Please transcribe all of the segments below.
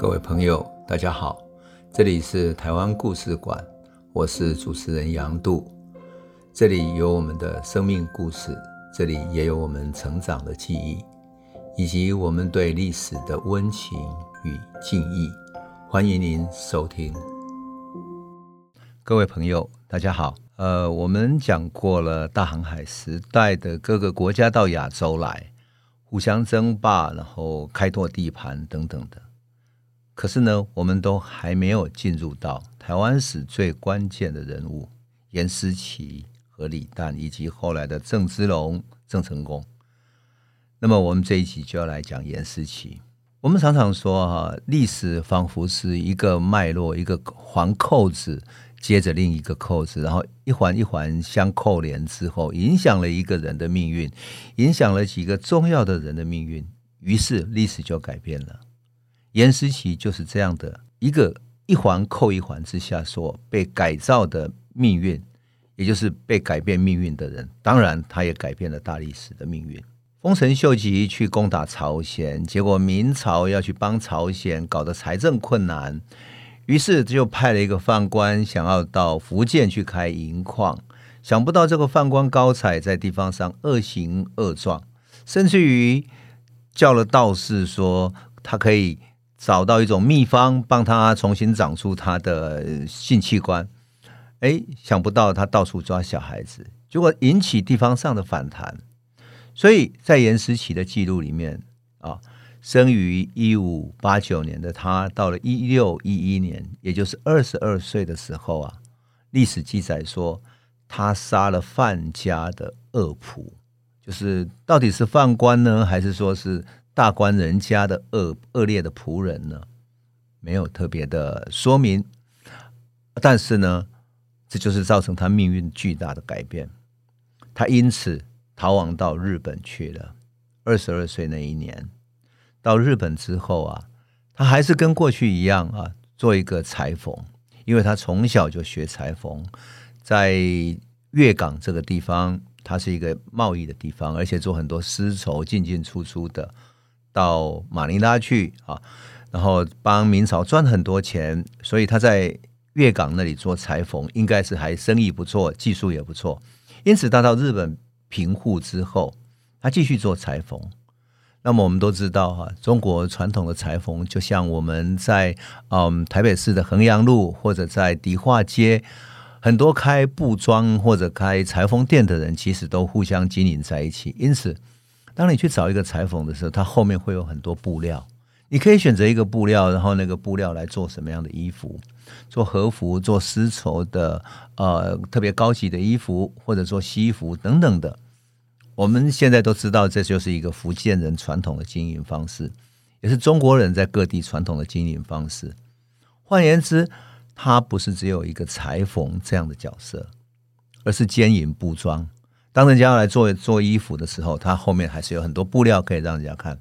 各位朋友，大家好，这里是台湾故事馆，我是主持人杨度，这里有我们的生命故事，这里也有我们成长的记忆，以及我们对历史的温情与敬意。欢迎您收听。各位朋友，大家好。呃，我们讲过了大航海时代的各个国家到亚洲来，互相争霸，然后开拓地盘等等的。可是呢，我们都还没有进入到台湾史最关键的人物严思齐和李旦，以及后来的郑芝龙、郑成功。那么，我们这一集就要来讲严思齐。我们常常说哈，历史仿佛是一个脉络，一个环扣子接着另一个扣子，然后一环一环相扣连之后，影响了一个人的命运，影响了几个重要的人的命运，于是历史就改变了。严思琪就是这样的一个一环扣一环之下所被改造的命运，也就是被改变命运的人。当然，他也改变了大历史的命运。丰臣秀吉去攻打朝鲜，结果明朝要去帮朝鲜，搞得财政困难，于是就派了一个犯官想要到福建去开银矿，想不到这个犯官高才在地方上恶行恶状，甚至于叫了道士说他可以。找到一种秘方，帮他重新长出他的性器官。哎，想不到他到处抓小孩子，结果引起地方上的反弹。所以在严思齐的记录里面啊，生于一五八九年的他，到了一六一一年，也就是二十二岁的时候啊，历史记载说他杀了范家的恶仆，就是到底是犯官呢，还是说是？大官人家的恶恶劣的仆人呢，没有特别的说明，但是呢，这就是造成他命运巨大的改变。他因此逃亡到日本去了。二十二岁那一年，到日本之后啊，他还是跟过去一样啊，做一个裁缝，因为他从小就学裁缝，在粤港这个地方，它是一个贸易的地方，而且做很多丝绸进进出出的。到马尼拉去啊，然后帮明朝赚很多钱，所以他在粤港那里做裁缝，应该是还生意不错，技术也不错。因此，他到日本平户之后，他继续做裁缝。那么我们都知道哈，中国传统的裁缝，就像我们在嗯台北市的衡阳路或者在迪化街，很多开布庄或者开裁缝店的人，其实都互相经营在一起。因此。当你去找一个裁缝的时候，它后面会有很多布料，你可以选择一个布料，然后那个布料来做什么样的衣服，做和服、做丝绸的，呃，特别高级的衣服，或者做西服等等的。我们现在都知道，这就是一个福建人传统的经营方式，也是中国人在各地传统的经营方式。换言之，它不是只有一个裁缝这样的角色，而是兼营布庄。当人家要来做做衣服的时候，他后面还是有很多布料可以让人家看，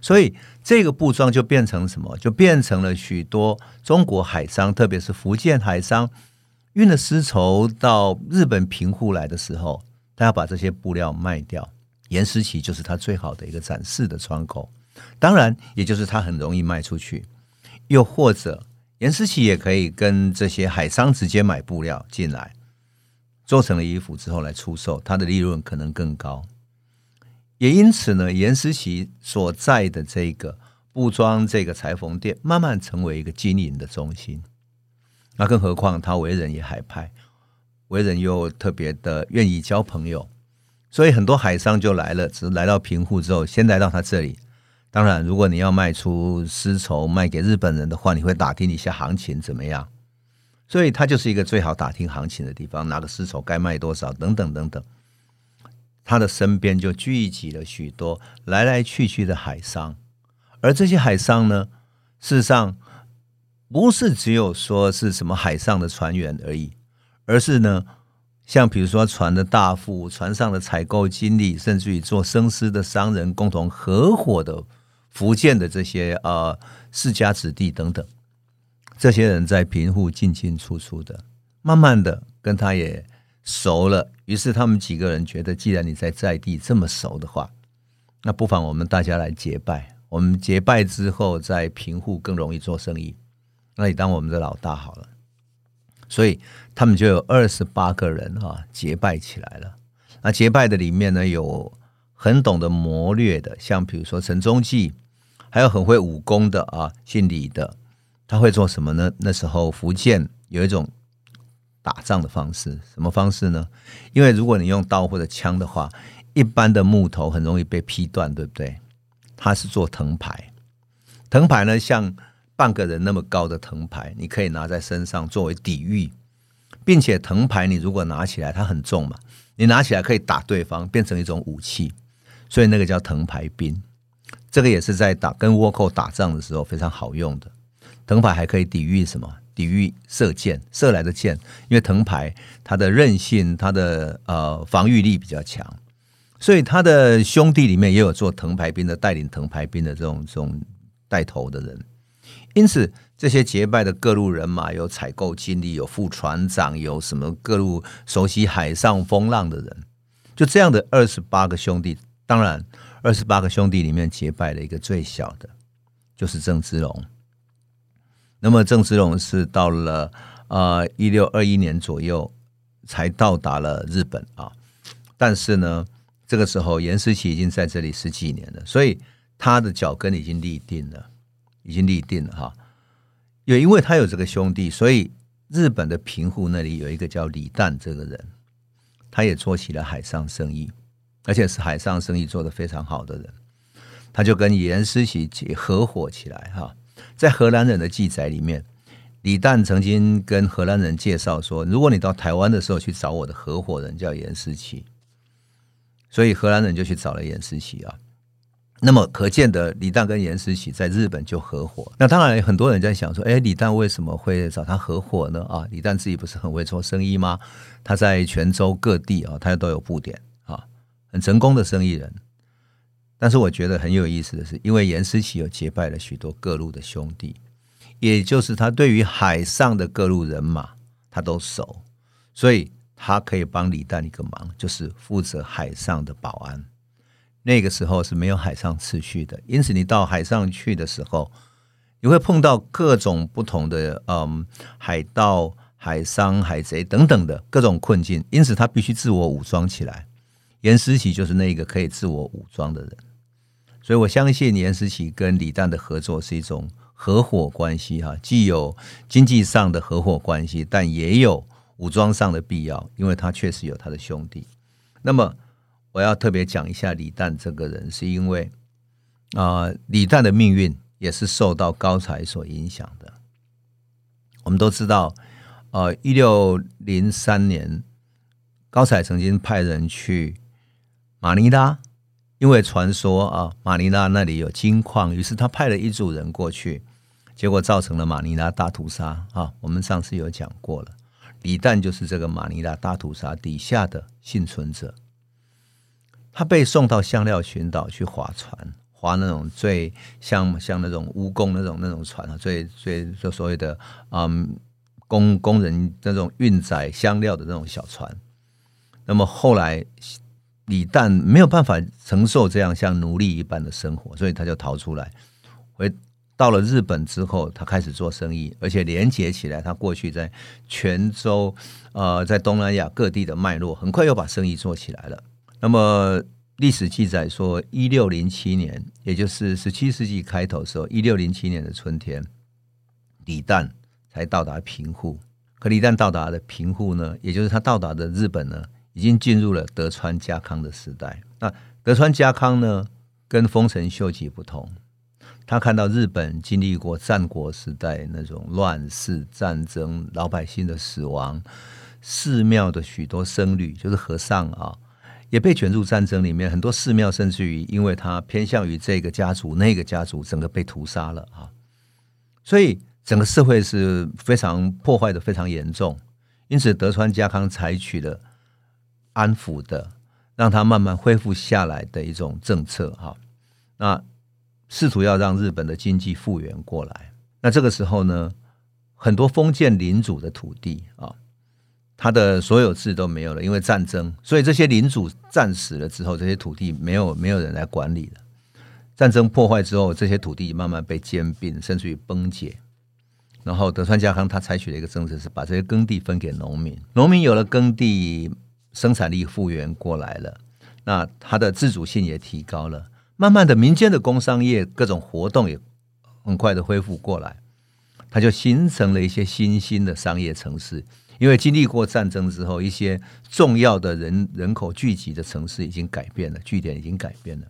所以这个布装就变成什么？就变成了许多中国海商，特别是福建海商运了丝绸到日本平户来的时候，他要把这些布料卖掉。颜思齐就是他最好的一个展示的窗口，当然，也就是他很容易卖出去。又或者，颜思齐也可以跟这些海商直接买布料进来。做成了衣服之后来出售，它的利润可能更高。也因此呢，颜思齐所在的这个布庄这个裁缝店，慢慢成为一个经营的中心。那更何况他为人也海派，为人又特别的愿意交朋友，所以很多海商就来了，只来到平户之后，先来到他这里。当然，如果你要卖出丝绸卖给日本人的话，你会打听一下行情怎么样。所以它就是一个最好打听行情的地方，哪个丝绸该卖多少等等等等。他的身边就聚集了许多来来去去的海商，而这些海商呢，事实上不是只有说是什么海上的船员而已，而是呢，像比如说船的大副、船上的采购经理，甚至于做生丝的商人，共同合伙的福建的这些呃世家子弟等等。这些人在平户进进出出的，慢慢的跟他也熟了。于是他们几个人觉得，既然你在在地这么熟的话，那不妨我们大家来结拜，我们结拜之后，在平户更容易做生意。那你当我们的老大好了。所以他们就有二十八个人、啊、结拜起来了。那结拜的里面呢，有很懂得谋略的，像比如说陈中济，还有很会武功的啊，姓李的。他会做什么呢？那时候福建有一种打仗的方式，什么方式呢？因为如果你用刀或者枪的话，一般的木头很容易被劈断，对不对？他是做藤牌，藤牌呢像半个人那么高的藤牌，你可以拿在身上作为抵御，并且藤牌你如果拿起来，它很重嘛，你拿起来可以打对方，变成一种武器，所以那个叫藤牌兵。这个也是在打跟倭寇打仗的时候非常好用的。藤牌还可以抵御什么？抵御射箭，射来的箭，因为藤牌它的韧性、它的呃防御力比较强，所以他的兄弟里面也有做藤牌兵的，带领藤牌兵的这种这种带头的人。因此，这些结拜的各路人马，有采购经理，有副船长，有什么各路熟悉海上风浪的人，就这样的二十八个兄弟。当然，二十八个兄弟里面结拜的一个最小的，就是郑芝龙。那么郑芝龙是到了呃一六二一年左右才到达了日本啊，但是呢，这个时候严思齐已经在这里十几年了，所以他的脚跟已经立定了，已经立定了哈。也因为他有这个兄弟，所以日本的平户那里有一个叫李旦这个人，他也做起了海上生意，而且是海上生意做得非常好的人，他就跟严思齐合伙起来哈。在荷兰人的记载里面，李旦曾经跟荷兰人介绍说：“如果你到台湾的时候去找我的合伙人，叫严思齐。”所以荷兰人就去找了严思齐啊。那么可见的，李旦跟严思齐在日本就合伙。那当然，很多人在想说：“哎，李旦为什么会找他合伙呢？”啊，李旦自己不是很会做生意吗？他在泉州各地啊，他都有布点啊，很成功的生意人。但是我觉得很有意思的是，因为严思齐有结拜了许多各路的兄弟，也就是他对于海上的各路人马他都熟，所以他可以帮李旦一个忙，就是负责海上的保安。那个时候是没有海上秩序的，因此你到海上去的时候，你会碰到各种不同的嗯海盗、海商、海贼等等的各种困境，因此他必须自我武装起来。严思琪就是那个可以自我武装的人。所以，我相信严思琪跟李旦的合作是一种合伙关系，哈，既有经济上的合伙关系，但也有武装上的必要，因为他确实有他的兄弟。那么，我要特别讲一下李旦这个人，是因为啊，李旦的命运也是受到高才所影响的。我们都知道，呃，一六零三年，高才曾经派人去马尼拉。因为传说啊，马尼拉那里有金矿，于是他派了一组人过去，结果造成了马尼拉大屠杀啊。我们上次有讲过了，李旦就是这个马尼拉大屠杀底下的幸存者。他被送到香料群岛去划船，划那种最像像那种蜈蚣那种那种船啊，最最就所谓的嗯工工人那种运载香料的那种小船。那么后来。李旦没有办法承受这样像奴隶一般的生活，所以他就逃出来。回到了日本之后，他开始做生意，而且连接起来他过去在泉州、呃，在东南亚各地的脉络，很快又把生意做起来了。那么历史记载说，一六零七年，也就是十七世纪开头时候，一六零七年的春天，李旦才到达平户。可李旦到达的平户呢，也就是他到达的日本呢，已经进入了德川家康的时代。那德川家康呢，跟丰臣秀吉不同，他看到日本经历过战国时代那种乱世战争、老百姓的死亡，寺庙的许多僧侣，就是和尚啊，也被卷入战争里面。很多寺庙甚至于因为他偏向于这个家族、那个家族，整个被屠杀了啊。所以整个社会是非常破坏的非常严重。因此，德川家康采取了。安抚的，让他慢慢恢复下来的一种政策哈，那试图要让日本的经济复原过来。那这个时候呢，很多封建领主的土地啊，他的所有制都没有了，因为战争，所以这些领主战死了之后，这些土地没有没有人来管理了。战争破坏之后，这些土地慢慢被兼并，甚至于崩解。然后德川家康他采取了一个政策，是把这些耕地分给农民。农民有了耕地，生产力复原过来了，那他的自主性也提高了。慢慢的，民间的工商业各种活动也很快的恢复过来，它就形成了一些新兴的商业城市。因为经历过战争之后，一些重要的人人口聚集的城市已经改变了，据点已经改变了。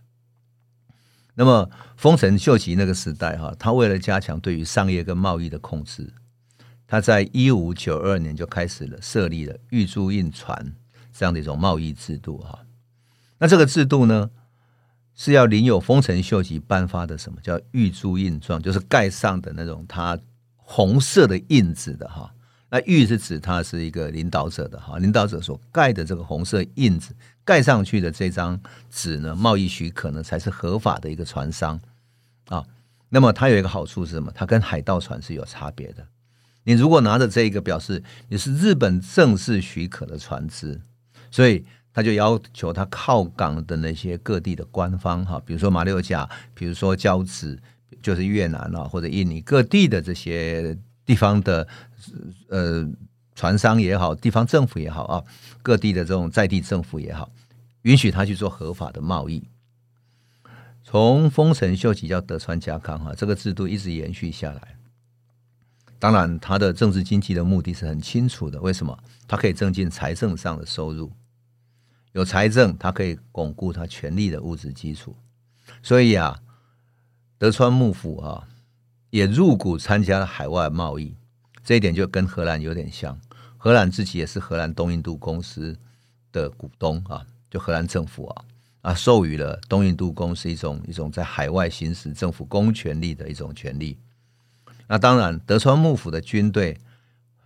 那么，丰臣秀吉那个时代，哈，他为了加强对于商业跟贸易的控制，他在一五九二年就开始了设立了玉珠印船这样的一种贸易制度，哈。那这个制度呢，是要领有丰臣秀吉颁发的什么叫玉珠印状，就是盖上的那种他红色的印子的，哈。那玉是指他是一个领导者的哈，领导者所盖的这个红色印子盖上去的这张纸呢，贸易许可呢才是合法的一个船商啊。那么它有一个好处是什么？它跟海盗船是有差别的。你如果拿着这一个表示你是日本正式许可的船只，所以他就要求他靠港的那些各地的官方哈，比如说马六甲，比如说交趾，就是越南啊或者印尼各地的这些。地方的呃船商也好，地方政府也好啊，各地的这种在地政府也好，允许他去做合法的贸易。从丰臣秀吉到德川家康哈，这个制度一直延续下来。当然，他的政治经济的目的是很清楚的。为什么？他可以增进财政上的收入，有财政，他可以巩固他权力的物质基础。所以啊，德川幕府啊。也入股参加了海外贸易，这一点就跟荷兰有点像。荷兰自己也是荷兰东印度公司的股东啊，就荷兰政府啊啊授予了东印度公司一种一种在海外行使政府公权力的一种权利。那当然，德川幕府的军队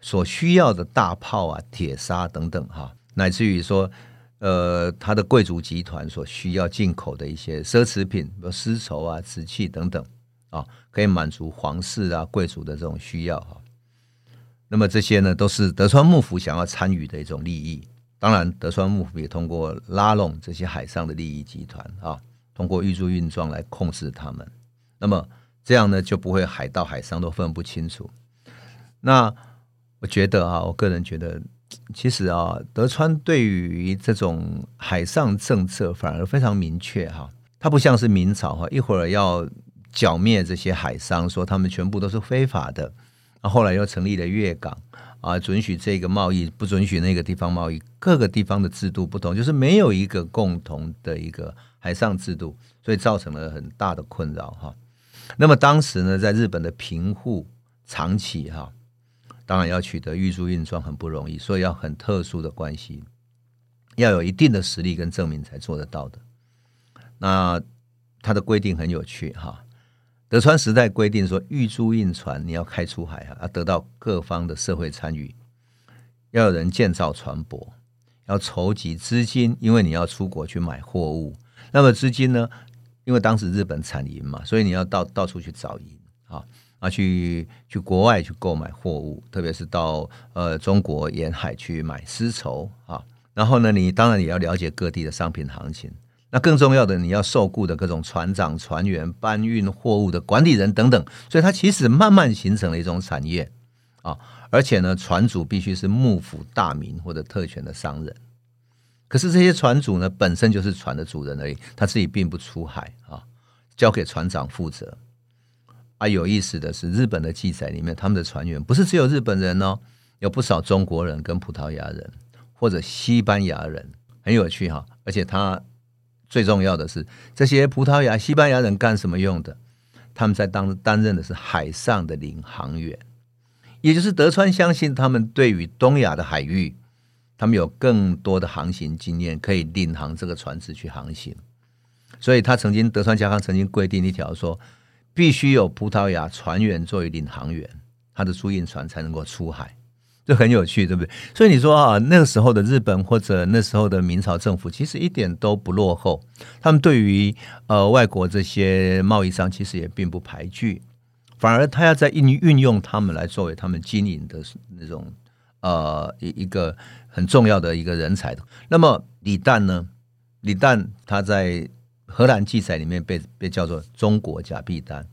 所需要的大炮啊、铁砂等等哈，乃至于说呃他的贵族集团所需要进口的一些奢侈品，比如丝绸啊、瓷器等等。啊，可以满足皇室啊、贵族的这种需要哈。那么这些呢，都是德川幕府想要参与的一种利益。当然，德川幕府也通过拉拢这些海上的利益集团啊，通过玉珠运装来控制他们。那么这样呢，就不会海盗海商都分不清楚。那我觉得啊，我个人觉得，其实啊，德川对于这种海上政策反而非常明确哈。它不像是明朝哈，一会儿要。剿灭这些海商，说他们全部都是非法的。啊，后来又成立了粤港啊，准许这个贸易，不准许那个地方贸易。各个地方的制度不同，就是没有一个共同的一个海上制度，所以造成了很大的困扰哈。那么当时呢，在日本的平户长崎哈，当然要取得玉珠印状很不容易，所以要很特殊的关系，要有一定的实力跟证明才做得到的。那它的规定很有趣哈。德川时代规定说，玉珠印船你要开出海啊，要得到各方的社会参与，要有人建造船舶，要筹集资金，因为你要出国去买货物。那么资金呢？因为当时日本产银嘛，所以你要到到处去找银啊，啊去去国外去购买货物，特别是到呃中国沿海去买丝绸啊。然后呢，你当然也要了解各地的商品行情。那更重要的，你要受雇的各种船长、船员、搬运货物的管理人等等，所以它其实慢慢形成了一种产业啊。而且呢，船主必须是幕府大名或者特权的商人。可是这些船主呢，本身就是船的主人而已，他自己并不出海啊，交给船长负责。啊，有意思的是，日本的记载里面，他们的船员不是只有日本人哦，有不少中国人跟葡萄牙人或者西班牙人，很有趣哈。而且他。最重要的是，这些葡萄牙、西班牙人干什么用的？他们在当担任的是海上的领航员，也就是德川相信他们对于东亚的海域，他们有更多的航行经验，可以领航这个船只去航行。所以他曾经，德川家康曾经规定一条说，必须有葡萄牙船员作为领航员，他的租印船才能够出海。这很有趣，对不对？所以你说啊，那个时候的日本或者那时候的明朝政府，其实一点都不落后。他们对于呃外国这些贸易商，其实也并不排拒，反而他要在运运用他们来作为他们经营的那种呃一一个很重要的一个人才。那么李旦呢？李旦他在荷兰记载里面被被叫做中国假币单。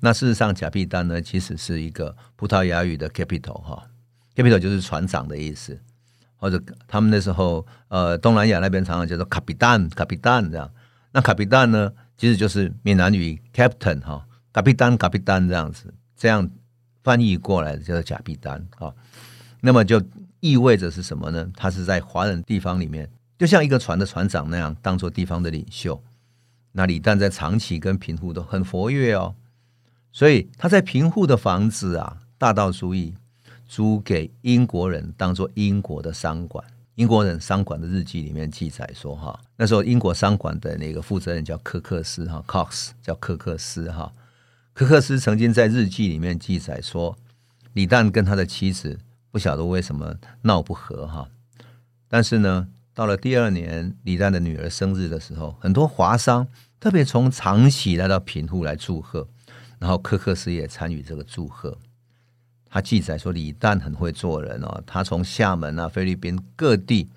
那事实上，假币单呢，其实是一个葡萄牙语的 capital 哈，capital 就是船长的意思，或者他们那时候呃东南亚那边常常叫做卡比丹，卡比丹这样。那卡比丹呢，其实就是闽南语 captain 哈，卡比丹，卡比丹这样子，这样翻译过来叫做假币单啊。那么就意味着是什么呢？他是在华人地方里面，就像一个船的船长那样，当做地方的领袖。那李旦在长崎跟平户都很活跃哦。所以他在平户的房子啊，大道书意租给英国人，当做英国的商馆。英国人商馆的日记里面记载说，哈，那时候英国商馆的那个负责人叫科克斯哈，Cox 叫科克斯哈。科克斯曾经在日记里面记载说，李旦跟他的妻子不晓得为什么闹不和哈，但是呢，到了第二年李旦的女儿生日的时候，很多华商特别从长崎来到平户来祝贺。然后柯克斯也参与这个祝贺。他记载说，李旦很会做人哦，他从厦门啊、菲律宾各地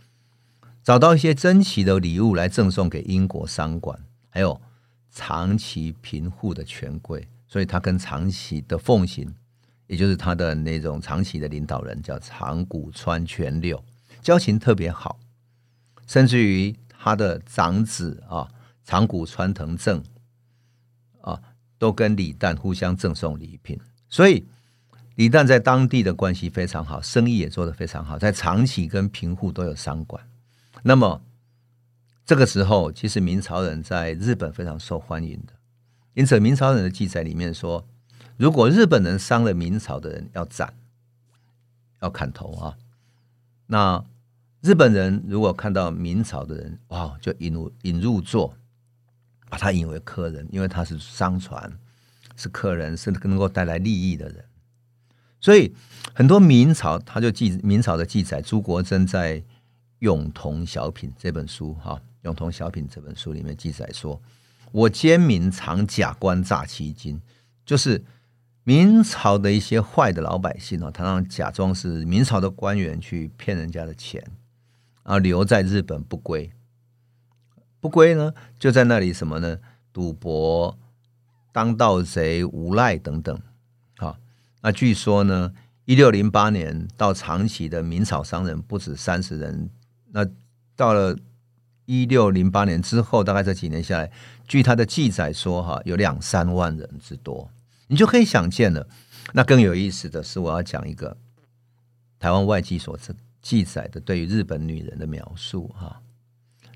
找到一些珍奇的礼物来赠送给英国商馆，还有长崎平户的权贵。所以他跟长崎的奉行，也就是他的那种长崎的领导人叫长谷川权六，交情特别好，甚至于他的长子啊长谷川藤正啊。都跟李旦互相赠送礼品，所以李旦在当地的关系非常好，生意也做得非常好，在长崎跟平户都有商馆。那么这个时候，其实明朝人在日本非常受欢迎的，因此明朝人的记载里面说，如果日本人伤了明朝的人，要斩，要砍头啊。那日本人如果看到明朝的人，哇，就引入引入座。把他引为客人，因为他是商船，是客人，是能够带来利益的人。所以很多明朝他就记明朝的记载，朱国珍在《永同小品》这本书哈，《永同小品》这本书里面记载说：“我奸民常假官诈其金，就是明朝的一些坏的老百姓啊，他让假装是明朝的官员去骗人家的钱，然后留在日本不归。”不归呢，就在那里什么呢？赌博、当盗贼、无赖等等。好，那据说呢，一六零八年到长崎的明朝商人不止三十人。那到了一六零八年之后，大概这几年下来，据他的记载说，哈，有两三万人之多。你就可以想见了。那更有意思的是，我要讲一个台湾外记所记载的对于日本女人的描述，哈。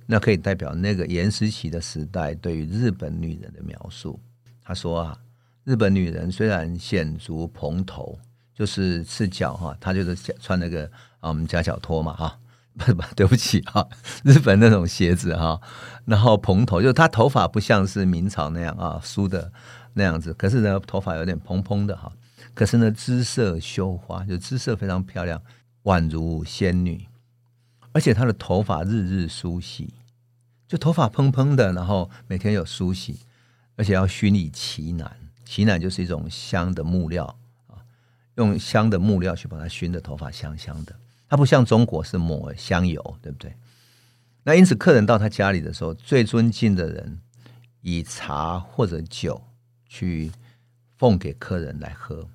那可以代表那个颜思齐的时代对于日本女人的描述。他说啊，日本女人虽然显足蓬头，就是赤脚哈，她就是穿那个啊，我们夹脚拖嘛哈，不不，对不起哈，日本那种鞋子哈，然后蓬头，就是她头发不像是明朝那样啊梳的那样子，可是呢头发有点蓬蓬的哈，可是呢姿色羞花，就姿色非常漂亮，宛如仙女。而且他的头发日日梳洗，就头发蓬蓬的，然后每天有梳洗，而且要熏以奇楠，奇楠就是一种香的木料啊，用香的木料去把它熏的头发香香的。它不像中国是抹香油，对不对？那因此客人到他家里的时候，最尊敬的人以茶或者酒去奉给客人来喝。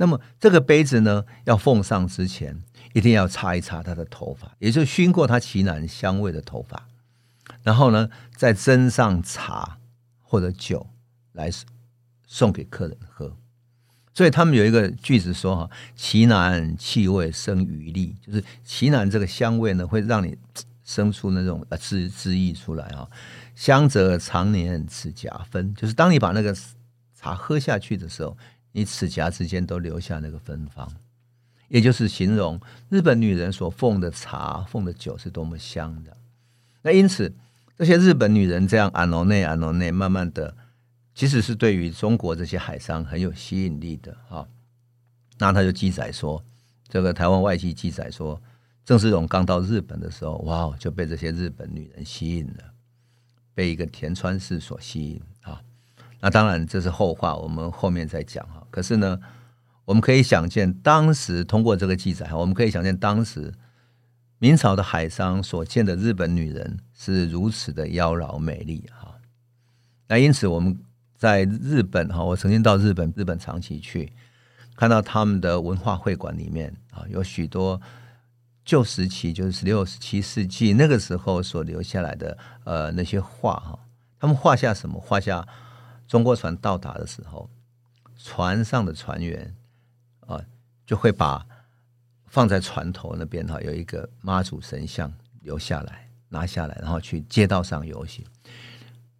那么这个杯子呢，要奉上之前。一定要擦一擦他的头发，也就是熏过他奇楠香味的头发，然后呢，再斟上茶或者酒来送给客人喝。所以他们有一个句子说：“哈，奇楠气味生余力，就是奇楠这个香味呢，会让你生出那种呃汁汁液出来啊。香则常年齿颊分，就是当你把那个茶喝下去的时候，你齿颊之间都留下那个芬芳。”也就是形容日本女人所奉的茶、奉的酒是多么香的。那因此，这些日本女人这样安诺内、安诺内，慢慢的，其实是对于中国这些海商很有吸引力的哈。那他就记载说，这个台湾外记记载说，郑世荣刚到日本的时候，哇，就被这些日本女人吸引了，被一个田川氏所吸引。那当然这是后话，我们后面再讲哈。可是呢。我们可以想见，当时通过这个记载，我们可以想见当时明朝的海商所见的日本女人是如此的妖娆美丽哈。那因此我们在日本哈，我曾经到日本，日本长崎去，看到他们的文化会馆里面啊，有许多旧时期，就是十六、十七世纪那个时候所留下来的呃那些画哈，他们画下什么？画下中国船到达的时候，船上的船员啊就会把放在船头那边哈有一个妈祖神像留下来，拿下来，然后去街道上游行，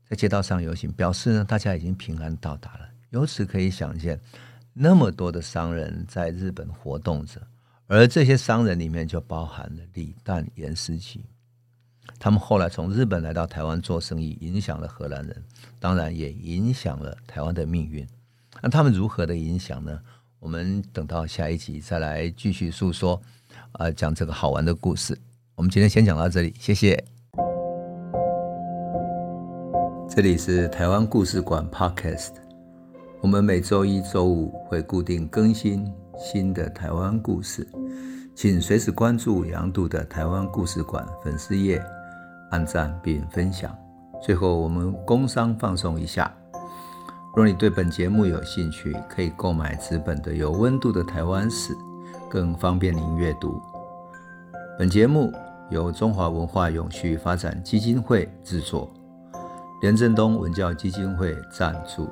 在街道上游行，表示呢大家已经平安到达了。由此可以想见。那么多的商人在日本活动着，而这些商人里面就包含了李旦、严思齐。他们后来从日本来到台湾做生意，影响了荷兰人，当然也影响了台湾的命运。那他们如何的影响呢？我们等到下一集再来继续诉说，啊、呃，讲这个好玩的故事。我们今天先讲到这里，谢谢。这里是台湾故事馆 Podcast。我们每周一、周五会固定更新新的台湾故事，请随时关注杨渡的台湾故事馆粉丝页，按赞并分享。最后，我们工商放松一下：若你对本节目有兴趣，可以购买纸本的《有温度的台湾史》，更方便您阅读。本节目由中华文化永续发展基金会制作，连震东文教基金会赞助。